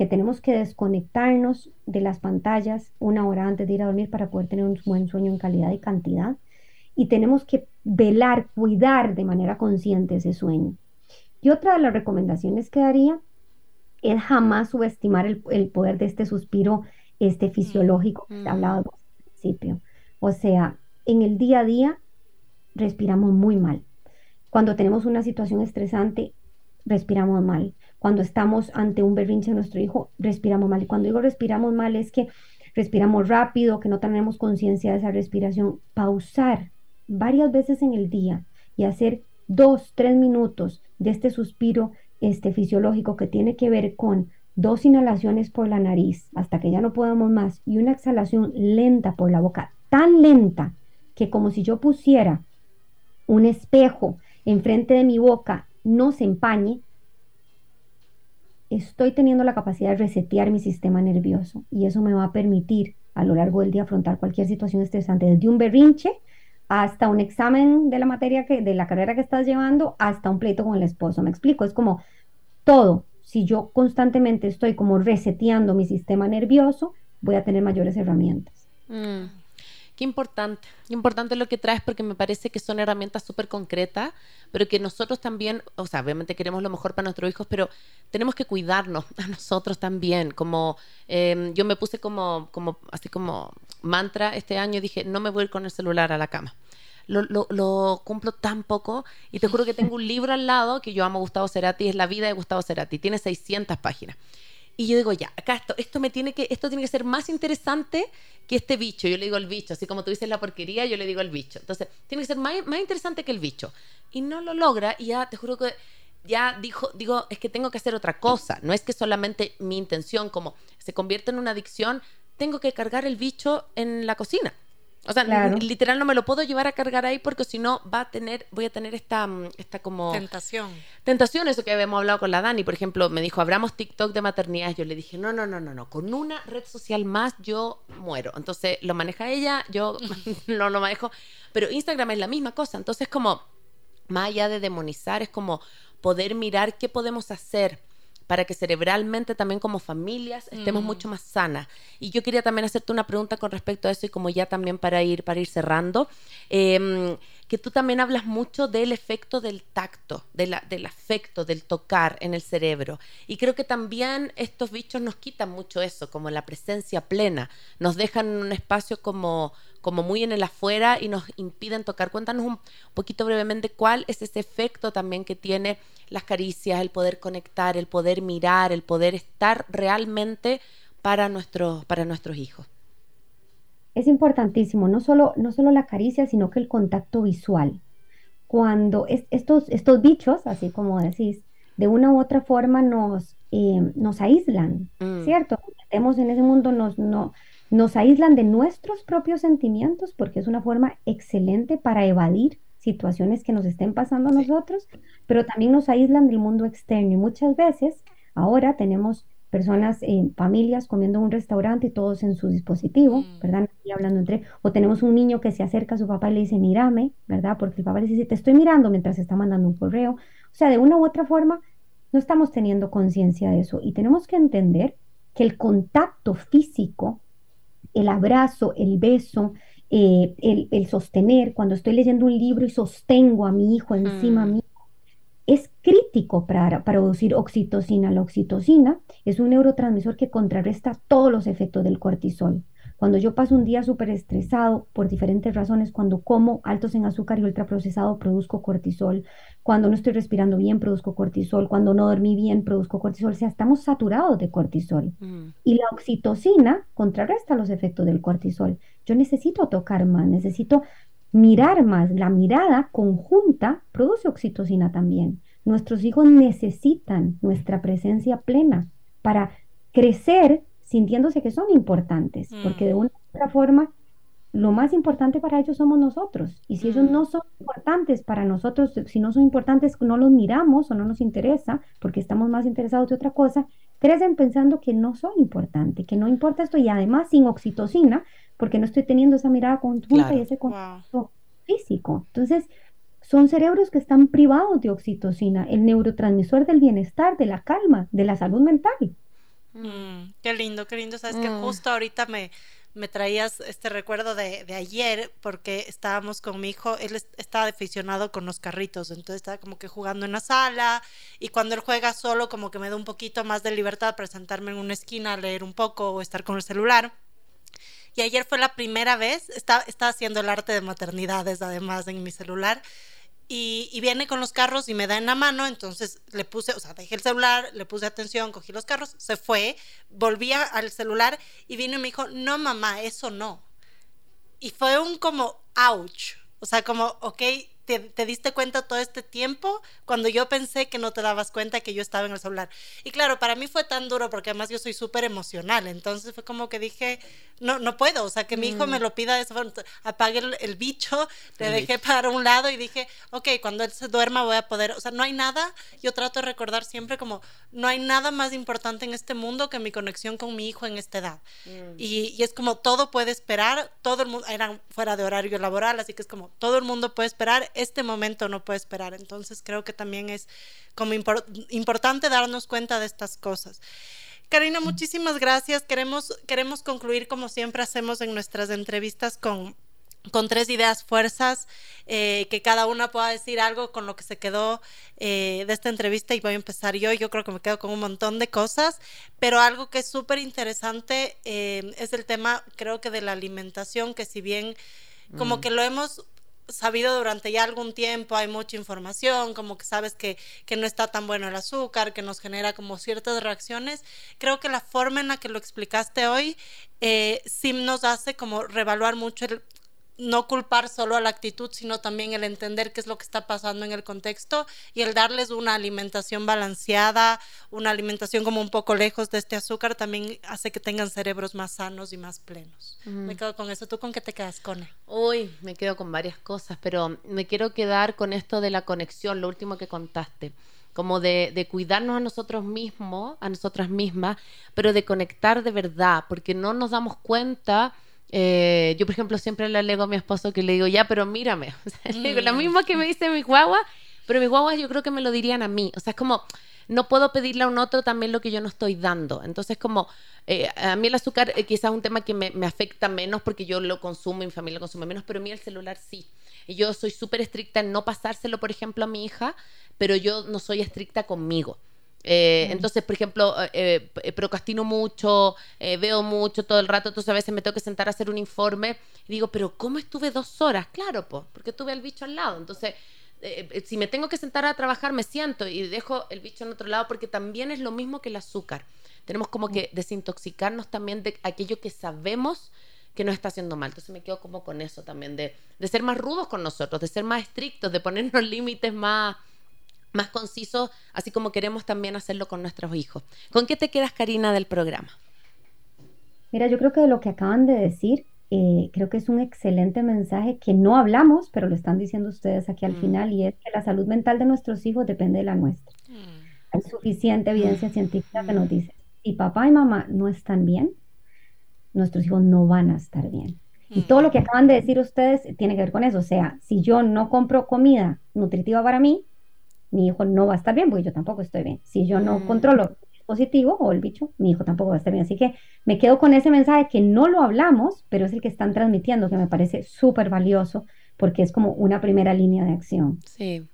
que tenemos que desconectarnos de las pantallas una hora antes de ir a dormir para poder tener un buen sueño en calidad y cantidad. Y tenemos que velar, cuidar de manera consciente ese sueño. Y otra de las recomendaciones que daría es jamás subestimar el, poder de este suspiro este fisiológico que hablaba al principio. O sea, en el día a día respiramos muy mal. Cuando tenemos una situación estresante, respiramos mal. Cuando estamos ante un berrinche de nuestro hijo, respiramos mal. Y cuando digo respiramos mal es que respiramos rápido, que no tenemos conciencia de esa respiración. Pausar varias veces en el día y hacer dos, tres minutos de este suspiro este, fisiológico que tiene que ver con dos inhalaciones por la nariz hasta que ya no podamos más y una exhalación lenta por la boca, tan lenta que como si yo pusiera un espejo enfrente de mi boca no se empañe, estoy teniendo la capacidad de resetear mi sistema nervioso y eso me va a permitir a lo largo del día afrontar cualquier situación estresante, desde un berrinche hasta un examen de la materia que de la carrera que estás llevando hasta un pleito con el esposo. Me explico, es como todo. Si yo constantemente estoy como reseteando mi sistema nervioso, voy a tener mayores herramientas. Mm. Qué importante, qué importante lo que traes porque me parece que son herramientas súper concretas, pero que nosotros también, o sea, obviamente queremos lo mejor para nuestros hijos, pero tenemos que cuidarnos a nosotros también. Como em, yo me puse como, como, así como mantra este año dije, no me voy a ir con el celular a la cama. Lo, lo, lo, cumplo tan poco y te juro que tengo un libro al lado que yo amo Gustavo Cerati, es La vida de Gustavo Cerati, tiene 600 páginas. Y yo digo, ya, acá esto, esto me tiene que, esto tiene que ser más interesante que este bicho. Yo le digo el bicho, así como tú dices la porquería, yo le digo el bicho. Entonces, tiene que ser más, más interesante que el bicho. Y no lo logra, y ya te juro que ya dijo, digo, es que tengo que hacer otra cosa. No es que solamente mi intención, como se convierte en una adicción, tengo que cargar el bicho en la cocina. O sea, literal no me lo puedo llevar a cargar ahí porque si no va a tener, voy a tener esta, mm, esta como... Tentación. Tentación, eso que habíamos hablado con la Dani, por ejemplo, me dijo, abramos TikTok de maternidad. Yo le dije, no, no, no, no, no, con una red social más yo muero. Entonces lo maneja ella, yo no lo manejo. Pero Instagram es la misma cosa. Entonces como, más allá de demonizar, es como poder mirar qué podemos hacer para que cerebralmente también como familias estemos mucho más sanas. Y yo quería también hacerte una pregunta con respecto a eso y como ya también para ir, para ir cerrando, em, que tú también hablas mucho del efecto del tacto, del afecto, del tocar en el cerebro. Y creo que también estos bichos nos quitan mucho eso, como la presencia plena, nos dejan en un espacio como como muy en el afuera y nos impiden tocar. Cuéntanos un poquito brevemente cuál es ese efecto también que tiene las caricias, el poder conectar, el poder mirar, el poder estar realmente para, para nuestros hijos. Es importantísimo, no solo, no solo la caricia, sino que el contacto visual. Cuando estos, estos bichos, así como decís, de una u otra forma nos, eh, nos aíslan, mm. ¿cierto? Nos en ese mundo, nos, no, nos aíslan de nuestros propios sentimientos porque es una forma excelente para evadir situaciones que nos estén pasando a nosotros, pero también nos aíslan del mundo externo y muchas veces ahora tenemos personas, en familias comiendo en un restaurante y todos en su dispositivo, mm. ¿verdad? Y hablando entre, o tenemos un niño que se acerca a su papá y le dice, mírame, ¿verdad? Porque el papá le dice, te estoy mirando mientras está mandando un correo. O sea, de una u otra forma, no estamos teniendo conciencia de eso y tenemos que entender que el contacto físico, el abrazo, el beso, eh, el, sostener, cuando estoy leyendo un libro y sostengo a mi hijo encima mm. mío, es crítico para, producir oxitocina. La oxitocina es un neurotransmisor que contrarresta todos los efectos del cortisol. Cuando yo paso un día súper estresado por diferentes razones, cuando como altos en azúcar y ultraprocesado, produzco cortisol. Cuando no estoy respirando bien, produzco cortisol. Cuando no dormí bien, produzco cortisol. O sea, estamos saturados de cortisol. Mm. Y la oxitocina contrarresta los efectos del cortisol. Yo necesito tocar más, necesito mirar más. La mirada conjunta produce oxitocina también. Nuestros hijos necesitan nuestra presencia plena para crecer sintiéndose que son importantes, porque de mm. una u otra forma lo más importante para ellos somos nosotros. Y si ellos mm. no son importantes para nosotros, si no son importantes, no los miramos o no nos interesa, porque estamos más interesados de otra cosa, crecen pensando que no son importantes, que no importa esto y además sin oxitocina, porque no estoy teniendo esa mirada conjunta y ese contacto físico. Entonces, son cerebros que están privados de oxitocina, el neurotransmisor del bienestar, de la calma, de la salud mental. Mm, qué lindo, qué lindo. Sabes que mm. justo ahorita me, me traías este recuerdo de, de, ayer porque estábamos con mi hijo, él estaba aficionado con los carritos, entonces estaba como que jugando en la sala y cuando él juega solo como que me da un poquito más de libertad para sentarme en una esquina leer un poco o estar con el celular. Y ayer fue la primera vez, estaba, estaba haciendo el arte de maternidades además en mi celular y, viene con los carros y me da en la mano, entonces le puse, o sea, dejé el celular, le puse atención, cogí los carros, se fue, volvía al celular y vino y me dijo, no mamá, eso no. Y fue un como, ouch, o sea, como, ok, te, diste cuenta todo este tiempo cuando yo pensé que no te dabas cuenta que yo estaba en el celular. Y claro, para mí fue tan duro porque además yo soy súper emocional, entonces fue como que dije, no, no puedo, o sea, que mi hijo me mm. lo pida, apague el, bicho, le dejé para un lado y dije, ok, cuando él se duerma voy a poder, o sea, no hay nada, yo trato de recordar siempre como, no hay nada más importante en este mundo que mi conexión con mi hijo en esta edad. Mm. Y, y, es como todo puede esperar, todo el mundo, era fuera de horario laboral, así que es como todo el mundo puede esperar, este momento no puede esperar. Entonces creo que también es como importante darnos cuenta de estas cosas. Karina, muchísimas gracias. Queremos, queremos concluir como siempre hacemos en nuestras entrevistas con, con tres ideas fuerzas, eh, que cada una pueda decir algo con lo que se quedó eh, de esta entrevista y voy a empezar yo. Yo creo que me quedo con un montón de cosas, pero algo que es súper interesante eh, es el tema, creo que de la alimentación, que si bien como mm. que lo hemos sabido durante ya algún tiempo, hay mucha información, como que sabes que, que, no está tan bueno el azúcar, que nos genera como ciertas reacciones. Creo que la forma en la que lo explicaste hoy eh, sí nos hace como revaluar mucho el no culpar solo a la actitud, sino también el entender qué es lo que está pasando en el contexto y el darles una alimentación balanceada, una alimentación como un poco lejos de este azúcar, también hace que tengan cerebros más sanos y más plenos. Me quedo con eso. ¿Tú con qué te quedas, Cone? Uy, me quedo con varias cosas, pero me quiero quedar con esto de la conexión, lo último que contaste como de, de, cuidarnos a nosotros mismos, a nosotras mismas, pero de conectar de verdad, porque no nos damos cuenta eh, yo, por ejemplo, siempre le alego a mi esposo que le digo, ya, pero mírame. O lo mm. mismo que me dice mi guagua, pero mis guaguas yo creo que me lo dirían a mí. O sea, es como, no puedo pedirle a un otro también lo que yo no estoy dando. Entonces, como, eh, a mí el azúcar eh, quizás es un tema que me, me, afecta menos porque yo lo consumo mi familia lo consume menos, pero a mí el celular sí. Y yo soy súper estricta en no pasárselo, por ejemplo, a mi hija, pero yo no soy estricta conmigo. Eh, entonces, por ejemplo, eh, eh, procrastino mucho, veo mucho todo el rato, entonces a veces me tengo que sentar a hacer un informe y digo, pero ¿cómo estuve dos horas? Claro, pues, porque tuve el bicho al lado. Entonces, si me tengo que sentar a trabajar, me siento y dejo el bicho en otro lado porque también es lo mismo que el azúcar. Tenemos como que desintoxicarnos también de aquello que sabemos que nos está haciendo mal. Entonces me quedo como con eso también, de, de ser más rudos con nosotros, de ser más estrictos, de ponernos límites más más conciso, así como queremos también hacerlo con nuestros hijos. ¿Con qué te quedas, Karina, del programa? Mira, yo creo que de lo que acaban de decir, eh, creo que es un excelente mensaje que no hablamos, pero lo están diciendo ustedes aquí al mm. final, y es que la salud mental de nuestros hijos depende de la nuestra. Mm. Hay suficiente evidencia mm. científica que nos dice, si papá y mamá no están bien, nuestros hijos no van a estar bien. Y todo lo que acaban de decir ustedes tiene que ver con eso. O sea, si yo no compro comida nutritiva para mí, mi hijo no va a estar bien porque yo tampoco estoy bien. Si yo no mm. controlo el dispositivo o el bicho, mi hijo tampoco va a estar bien. Así que me quedo con ese mensaje que no lo hablamos, pero es el que están transmitiendo, que me parece súper valioso porque es como una primera línea de acción. Sí,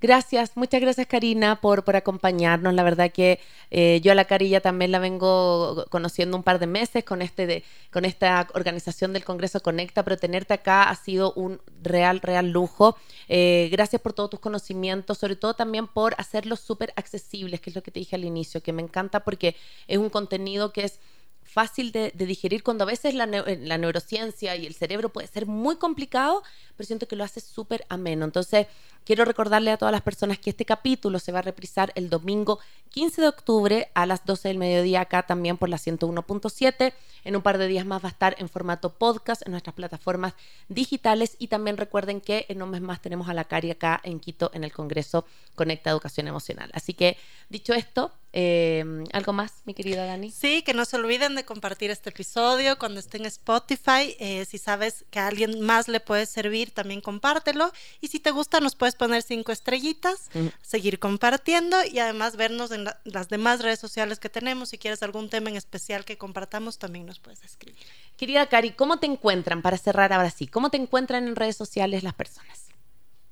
Gracias, muchas gracias Karina por, por acompañarnos. La verdad que eh, yo a la Carilla también la vengo conociendo un par de meses con, este de, con esta organización del Congreso Conecta, pero tenerte acá ha sido un real, real lujo. Eh, gracias por todos tus conocimientos, sobre todo también por hacerlos súper accesibles, que es lo que te dije al inicio, que me encanta porque es un contenido que es fácil de, digerir cuando a veces la, la, neurociencia y el cerebro puede ser muy complicado, pero siento que lo hace súper ameno. Entonces, quiero recordarle a todas las personas que este capítulo se va a reprisar el domingo 15 de octubre a las 12 del mediodía acá también por la 101.7. En un par de días más va a estar en formato podcast en nuestras plataformas digitales y también recuerden que en un mes más tenemos a la Cari acá en Quito en el Congreso Conecta Educación Emocional. Así que dicho esto, eh, ¿algo más, mi querida Dani? Sí, que no se olviden de compartir este episodio cuando esté en Spotify. Eh, si sabes que a alguien más le puede servir, también compártelo. Y si te gusta, nos puedes poner cinco estrellitas, seguir compartiendo y además vernos en las demás redes sociales que tenemos. Si quieres algún tema en especial que compartamos, también nos puedes escribir. Querida Cari, ¿cómo te encuentran, para cerrar ahora sí, cómo te encuentran en redes sociales las personas?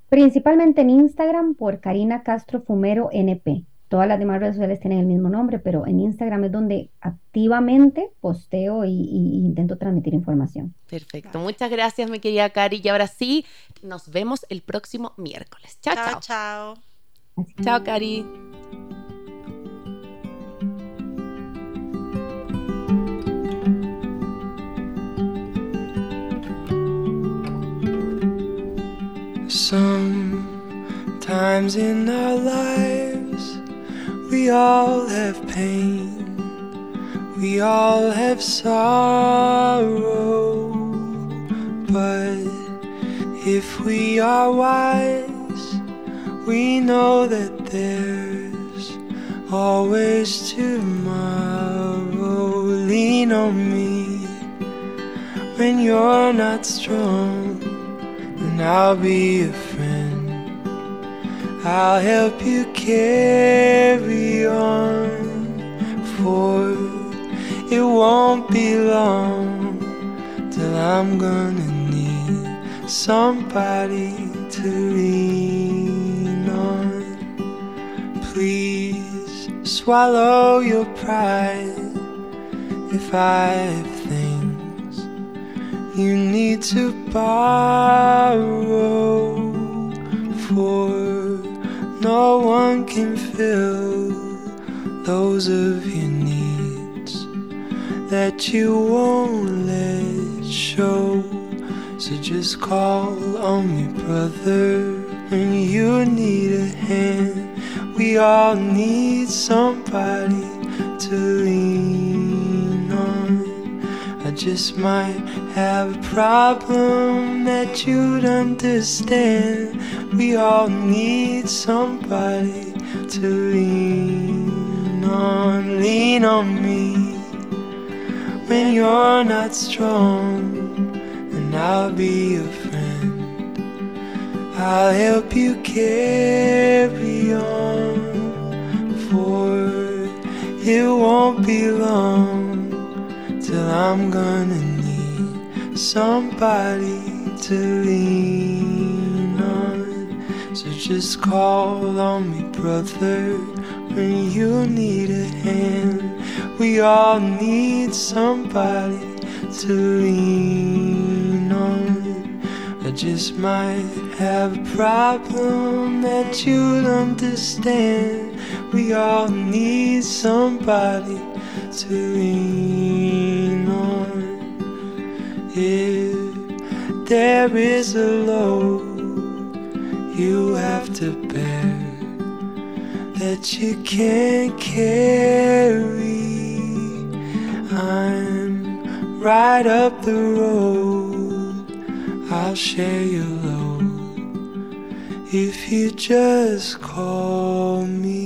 Principalmente en Instagram por Karina Castro Fumero NP. Todas las demás redes sociales tienen el mismo nombre, pero en Instagram es donde activamente posteo y, intento transmitir información. Perfecto. Muchas gracias, mi querida Cari. Y ahora sí, nos vemos el próximo miércoles. Chao, chao. Chao, chao. Chao, Cari. Sometimes in our lives We all have pain, we all have sorrow. But if we are wise, we know that there's always tomorrow. Lean on me when you're not strong, and I'll be a. I'll help you carry on, for it won't be long till I'm gonna need somebody to lean on. Please swallow your pride. If I have things you need to borrow for no one can fill those of your needs that you won't let show. So just call on me, brother, when you need a hand. We all need somebody to lean on. I just might have a problem that you'd understand. We all need somebody to lean on. Lean on me when you're not strong and I'll be your friend. I'll help you carry on, for it won't be long till I'm gonna somebody to lean on. So just call on me, brother, when you need a hand. We all need somebody to lean on. I just might have a problem that you'll understand. We all need somebody to lean If there is a load you have to bear that you can't carry. I'm right up the road. I'll share your load if you just call me.